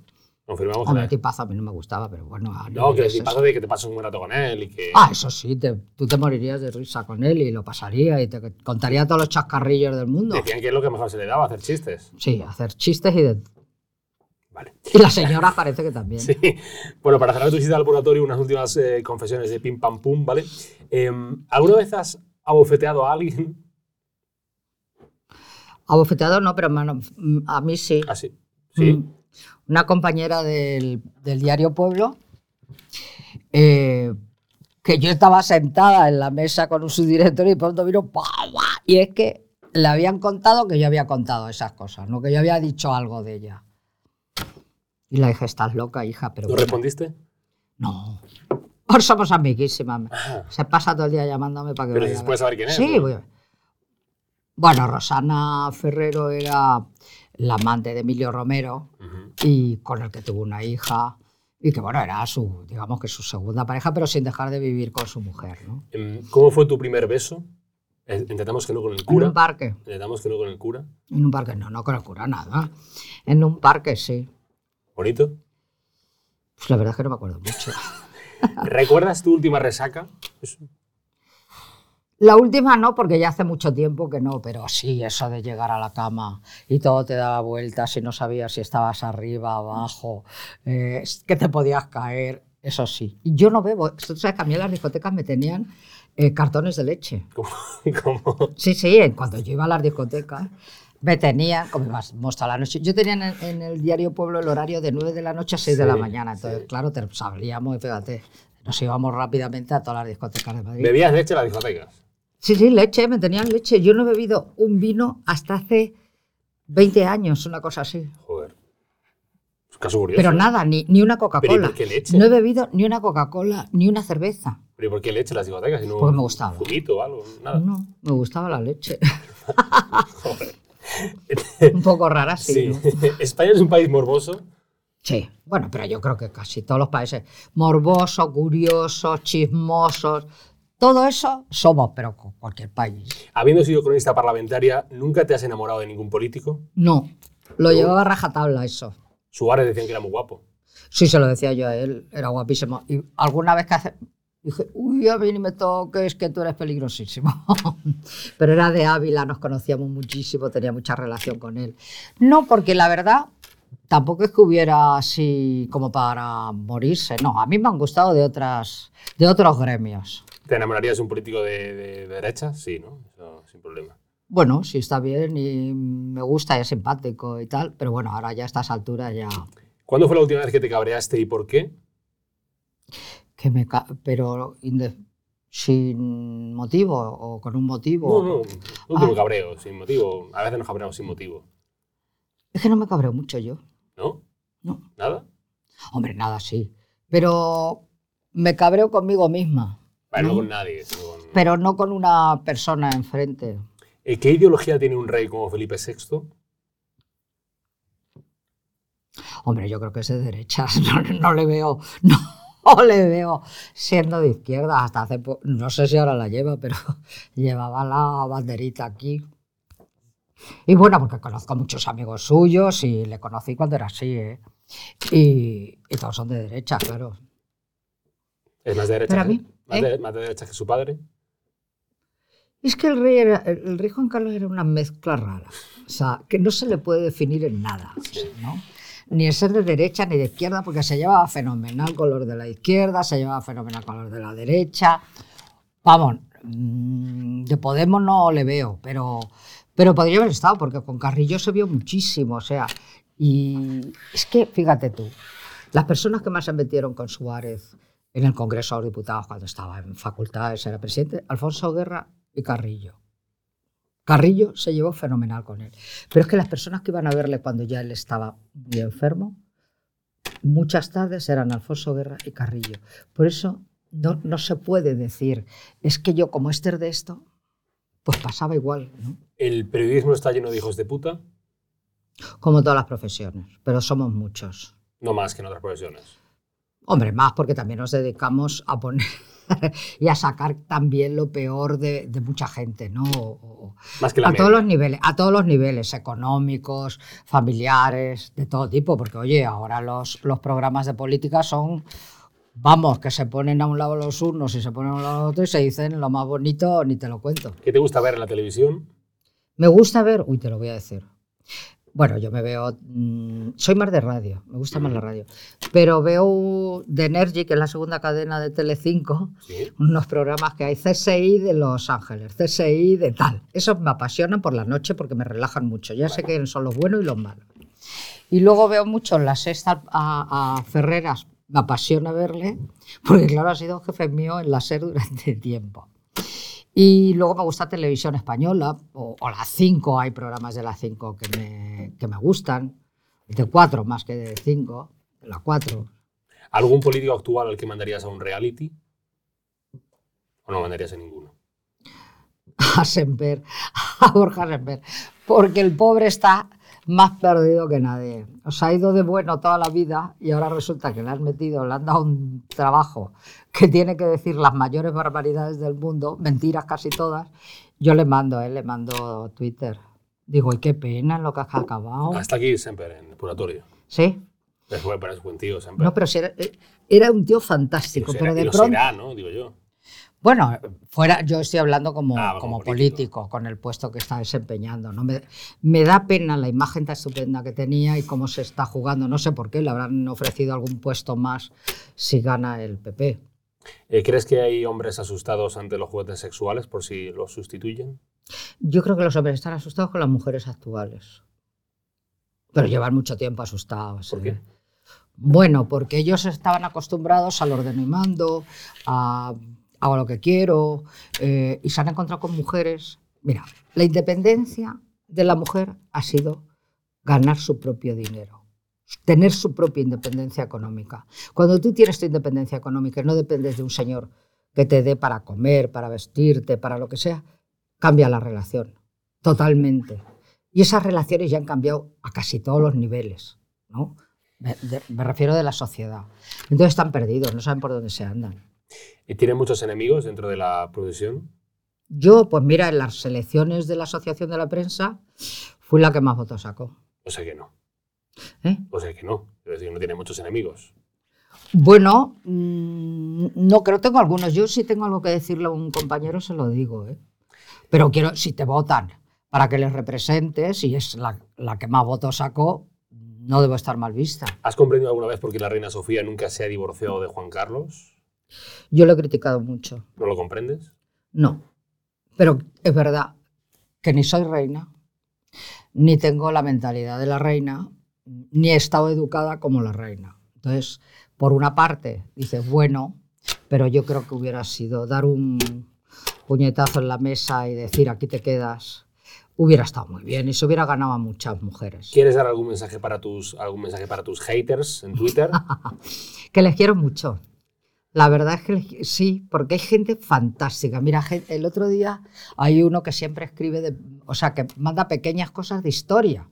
Confirmamos. A mí que- el tipazo a mí no me gustaba, pero bueno. a No, que niveles tipazo de que te pasas un buen rato con él y que. Ah, eso sí, te- tú te morirías de risa con él y lo pasaría y te contaría todos los chascarrillos del mundo. Decían que es lo que mejor se le daba, hacer chistes. Sí, hacer chistes y de... Vale. Y la señora parece que también. [laughs] Sí. Bueno, para cerrar tu visita al purgatorio, unas últimas eh, confesiones de pim pam pum, ¿vale? Em, ¿Alguna vez has abofeteado a alguien? Abofeteado no, pero mano, mm, a mí sí. Así. Sí. Mm. Una compañera del, del diario Pueblo, eh, que yo estaba sentada en la mesa con un subdirector y pronto vino ¡pua, pua! y es que le habían contado que yo había contado esas cosas, no que yo había dicho algo de ella. Y le dije, estás loca, hija, pero ¿No bueno". respondiste? no. Ahora somos amiguísimas. Ah, Se pasa todo el día llamándome para que pero si saber quién es. Sí, ¿no? voy a ver. Bueno, Rosana Ferrero era la amante de Emilio Romero Ujú. y con el que tuvo una hija y que bueno, era su, digamos que su segunda pareja, pero sin dejar de vivir con su mujer, ¿no? Em, ¿Cómo fue tu primer beso? Intentamos que no con el En cura. un parque, Intentamos que no con el cura. en un parque, no, no con el cura nada. En un parque, sí. Bonito. Pues la verdad es que no me acuerdo mucho. [laughs] ¿Recuerdas tu última resaca? [laughs] La última no, porque ya hace mucho tiempo que no, pero sí, eso de llegar a la cama y todo te daba vueltas y no sabías si estabas arriba, abajo, eh, que te podías caer, eso sí. Y yo no bebo, tú sabes que a mí en las discotecas me tenían eh, cartones de leche. ¿Cómo? [laughs] cómo? Sí, sí, cuando yo iba a las discotecas me tenían, como íbamos toda la noche, yo tenía en el, en el diario Pueblo el horario de 9 de la noche a 6 de la mañana, entonces sí. claro, te salíamos y fíjate, nos íbamos rápidamente a todas las discotecas de Madrid. ¿Bebías leche en las discotecas? Sí, sí, leche, me tenían leche. Yo no he bebido un vino hasta hace 20 años, una cosa así. Joder. Es un caso curioso. Pero nada, ni, ni una ¿Pero y Coca-Cola. por qué leche? No he bebido ni una Coca-Cola, ni una cerveza. ¿Pero y por qué leche las discotecas? Si no, Porque me gustaba. Juguito o algo, nada. No, me gustaba la leche. [laughs] [laughs] Joder. un poco rara, sí. Sí. ¿no? [laughs] España es un país morboso. Sí, bueno, pero yo creo que casi todos los países morbosos, curiosos, chismosos, todo eso somos, pero con cualquier país. Habiendo sido cronista parlamentaria, ¿nunca te has enamorado de ningún político? No, lo llevaba a rajatabla eso. Suárez decían que era muy guapo. Sí, se lo decía yo a él, era guapísimo. Y alguna vez que hace, dije, uy, a mí ni me toques, que tú eres peligrosísimo. [laughs] Pero era de Ávila, nos conocíamos muchísimo, tenía mucha relación con él. No, porque la verdad, tampoco es que hubiera así como para morirse. No, a mí me han gustado de, otras, de otros gremios. ¿Te enamorarías de un político de, de derecha? Sí, ¿no? Eso, sin problema. Bueno, sí está bien y me gusta y es simpático y tal, pero bueno, ahora ya a estas alturas ya... ¿Cuándo fue la última vez que te cabreaste y por qué? Que me pero sin motivo o con un motivo. No, no, no tengo Ah. cabreo, sin motivo. A veces nos cabreamos sin motivo. Es que no me cabreo mucho yo. ¿No? No. ¿Nada? Hombre, nada, sí. Pero me cabreo conmigo misma. Vale, no No. con nadie. con- Pero no con una persona enfrente. Eh, ¿Qué ideología tiene un rey como Felipe VI? Hombre, yo creo que es de derechas. [laughs] No, no le veo. [laughs] No, le veo siendo de izquierda. Hasta hace po- No sé si ahora la lleva, pero [laughs] llevaba la banderita aquí. Y bueno, porque conozco a muchos amigos suyos y le conocí cuando era así, ¿eh? Y, y todos son de derecha, claro. ¿Es más de derecha? Pero a que- mí, ¿Más, ¿eh? de, más de derecha que su padre? Es que el rey, era- el rey Juan Carlos era una mezcla rara. O sea, que no se le puede definir en nada, ¿no? Ni el ser de derecha ni de izquierda, porque se llevaba fenomenal con los de la izquierda, se llevaba fenomenal con los de la derecha. Vamos, mm, de Podemos no le veo, pero, pero podría haber estado, porque con Carrillo se vio muchísimo, o sea, y es que, fíjate tú, las personas que más se metieron con Suárez en el Congreso de los Diputados cuando estaba en facultades, era presidente, Alfonso Guerra y Carrillo. Carrillo se llevó fenomenal con él. Pero es que las personas que iban a verle cuando ya él estaba muy enfermo, muchas tardes eran Alfonso Guerra y Carrillo. Por eso no, no se puede decir, es que yo como Esther de esto, pues pasaba igual, ¿no? ¿El periodismo está lleno de hijos de puta? como todas las profesiones, pero somos muchos. No más que en otras profesiones. Hombre, más porque también nos dedicamos a poner [laughs] y a sacar también lo peor de, de mucha gente, ¿no? O- Más que la a todos los niveles, a todos los niveles, económicos, familiares, de todo tipo, porque oye, ahora los, los programas de política son, vamos, que se ponen a un lado los unos y se ponen a un lado los otros y se dicen lo más bonito, ni te lo cuento. ¿Qué te gusta ver en la televisión? Me gusta ver, uy, te lo voy a decir. Bueno, yo me veo, mm, soy más de radio, me gusta más la radio, pero veo The Energy, que es la segunda cadena de Telecinco, Sí. unos programas que hay CSI de Los Ángeles, CSI de tal. Esos me apasionan por la noche porque me relajan mucho. Ya sé que son los buenos y los malos. Y luego veo mucho la sexta a, a Ferreras, me apasiona verle, porque claro, ha sido jefe mío en la SER durante [laughs] tiempo. Y luego me gusta televisión española, o, o la 5, hay programas de la 5 que me, que me gustan, de 4 más que de 5, de la 4. ¿Algún político actual al que mandarías a un reality? ¿O no mandarías a ninguno? [laughs] a Semper, a Borja Semper, porque el pobre está más perdido que nadie. O sea, ha ido de bueno toda la vida y ahora resulta que le han metido, le han dado un trabajo que tiene que decir las mayores barbaridades del mundo, mentiras casi todas. Yo le mando, eh, le mando Twitter. Digo, y qué pena en lo que has acabado. Hasta aquí siempre, en el purgatorio. Sí, Es buen, pero es buen tío siempre. no, pero si era, eh, era un tío Y lo fantástico, será- pero y de lo pronto... será, ¿no? Digo yo. Bueno, fuera, yo estoy hablando como, Ah, como como político. político. con el puesto que está desempeñando. ¿no? Me, me da pena la imagen tan estupenda que tenía y cómo se está jugando. No sé por qué, le habrán ofrecido algún puesto más si gana el PP. Eh, ¿Crees que hay hombres asustados ante los juguetes sexuales por si los sustituyen? Yo creo que los hombres están asustados con las mujeres actuales. Pero llevan mucho tiempo asustados. ¿Por ¿eh? qué? Bueno, porque ellos estaban acostumbrados al orden y mando, a hago lo que quiero, eh, y se han encontrado con mujeres. Mira, la independencia de la mujer ha sido ganar su propio dinero, tener su propia independencia económica. Cuando tú tienes tu independencia económica y no dependes de un señor que te dé para comer, para vestirte, para lo que sea, cambia la relación, totalmente. Y esas relaciones ya han cambiado a casi todos los niveles, ¿no? Me, de- me refiero de la sociedad. Entonces están perdidos, no saben por dónde se andan. ¿Y tiene muchos enemigos dentro de la profesión? Yo, pues mira, en las elecciones de la Asociación de la Prensa fui la que más votos sacó. O sea que no. ¿eh? O sea que no. Es decir, no tiene muchos enemigos. Bueno, mm, no creo, tengo algunos. Yo si tengo algo que decirle a un compañero, se lo digo. ¿eh? Pero quiero, si te votan para que les representes y es la, la que más votos sacó, no debo estar mal vista. ¿Has comprendido alguna vez por qué la reina Sofía nunca se ha divorciado de Juan Carlos? Yo lo he criticado mucho. ¿No lo comprendes? No. Pero es verdad que ni soy reina, ni tengo la mentalidad de la reina, ni he estado educada como la reina. Entonces, por una parte, dices, bueno, pero yo creo que hubiera sido dar un puñetazo en la mesa y decir aquí te quedas, hubiera estado muy bien y se hubiera ganado a muchas mujeres. ¿Quieres dar algún mensaje para tus, algún mensaje para tus haters en Twitter? [laughs] que les quiero mucho. La verdad es que sí, porque hay gente fantástica. Mira, gen- el otro día hay uno que siempre escribe, o sea, que manda pequeñas cosas de historia.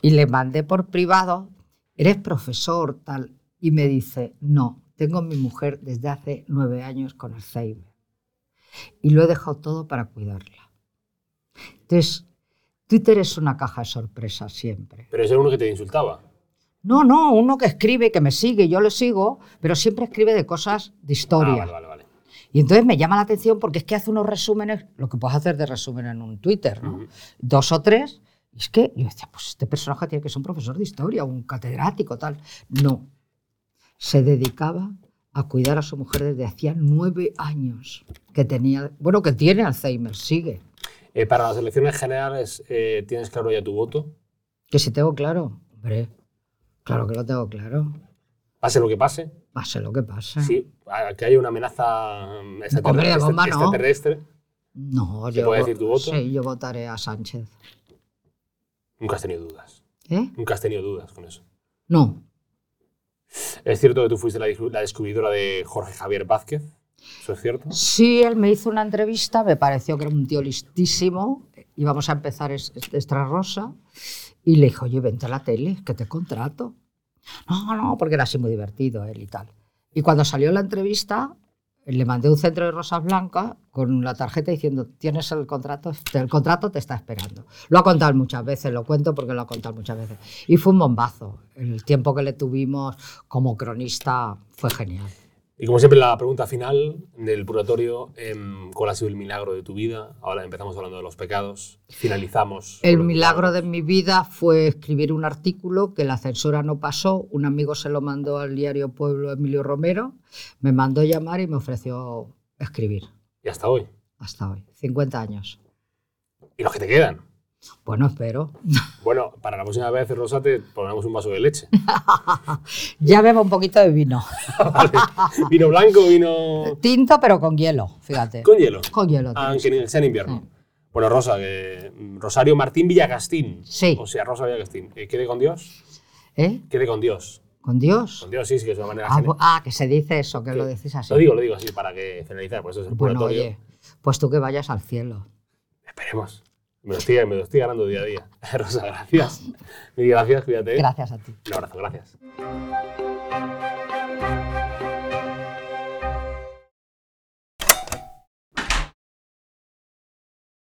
Y le mandé por privado, eres profesor, tal. Y me dice, no, tengo a mi mujer desde hace nueve años con Alzheimer. Y lo he dejado todo para cuidarla. Entonces, Twitter es una caja de sorpresas siempre. Pero ese era uno que te insultaba. No, no, uno que escribe, que me sigue, yo lo sigo, pero siempre escribe de cosas de historia. Ah, vale, vale, vale. Y entonces me llama la atención porque es que hace unos resúmenes, lo que puedes hacer de resumen en un Twitter, ¿no? Dos o tres. Y es que yo decía, pues este personaje tiene que ser un profesor de historia, un catedrático, tal. No. Se dedicaba a cuidar a su mujer desde hacía nueve años. Que tenía, bueno, que tiene Alzheimer, sigue. Eh, para las elecciones generales, eh, ¿tienes claro ya tu voto? Que si tengo claro, hombre, claro que lo tengo claro. Pase lo que pase. Pase lo que pase. Sí, que haya una amenaza mm, de extraterrestre. bomba no. extraterrestre. No, ¿Se yo. puede decir tu voto? Sí, yo votaré a Sánchez. Nunca has tenido dudas. ¿Eh? Nunca has tenido dudas con eso. No. ¿Es cierto que tú fuiste la, la descubridora de Jorge Javier Vázquez? ¿Eso es cierto? Sí, él me hizo una entrevista, me pareció que era un tío listísimo. Íbamos a empezar Extra Rosa. Y le dije, oye, vente a la tele, que te contrato. No, no, porque era así muy divertido él y tal. Y cuando salió la entrevista, le mandé un centro de rosas blancas con la tarjeta diciendo, tienes el contrato, el contrato te está esperando. Lo ha contado muchas veces, lo cuento porque lo ha contado muchas veces. Y fue un bombazo. El tiempo que le tuvimos como cronista fue genial. Y como siempre, la pregunta final del purgatorio, em, ¿cuál ha sido el milagro de tu vida? Ahora empezamos hablando de los pecados, finalizamos. El milagro de mi vida fue escribir un artículo que la censura no pasó. Un amigo se lo mandó al diario Pueblo Emilio Romero, me mandó llamar y me ofreció escribir. Y hasta hoy. Hasta hoy, 50 años. ¿Y los que te quedan? Bueno, espero. Bueno, para la próxima vez, Rosa, te ponemos un vaso de leche. [laughs] Ya bebo un poquito de vino. [laughs] Vale. ¿Vino blanco vino Tinto, pero con hielo, fíjate. con hielo? Con hielo. Ah, aunque sea en invierno. Bueno, Rosa, mm, Rosario Martín Villagastín. Sí. O sea, Rosa Villagastín. Eh, quede con Dios. ¿Eh? Quede con Dios. ¿Con Dios? Con Dios sí, sí, que es una manera Ah, ah, que se dice eso, que lo decís así. Lo digo, lo digo así para que finalizar, pues eso es el Bueno, oye, pues tú que vayas al cielo. Esperemos. Me lo, estoy, me lo estoy ganando día a día. [laughs] Rosa, gracias. Mil gracias, cuídate. Gracias a ti. Un abrazo, gracias.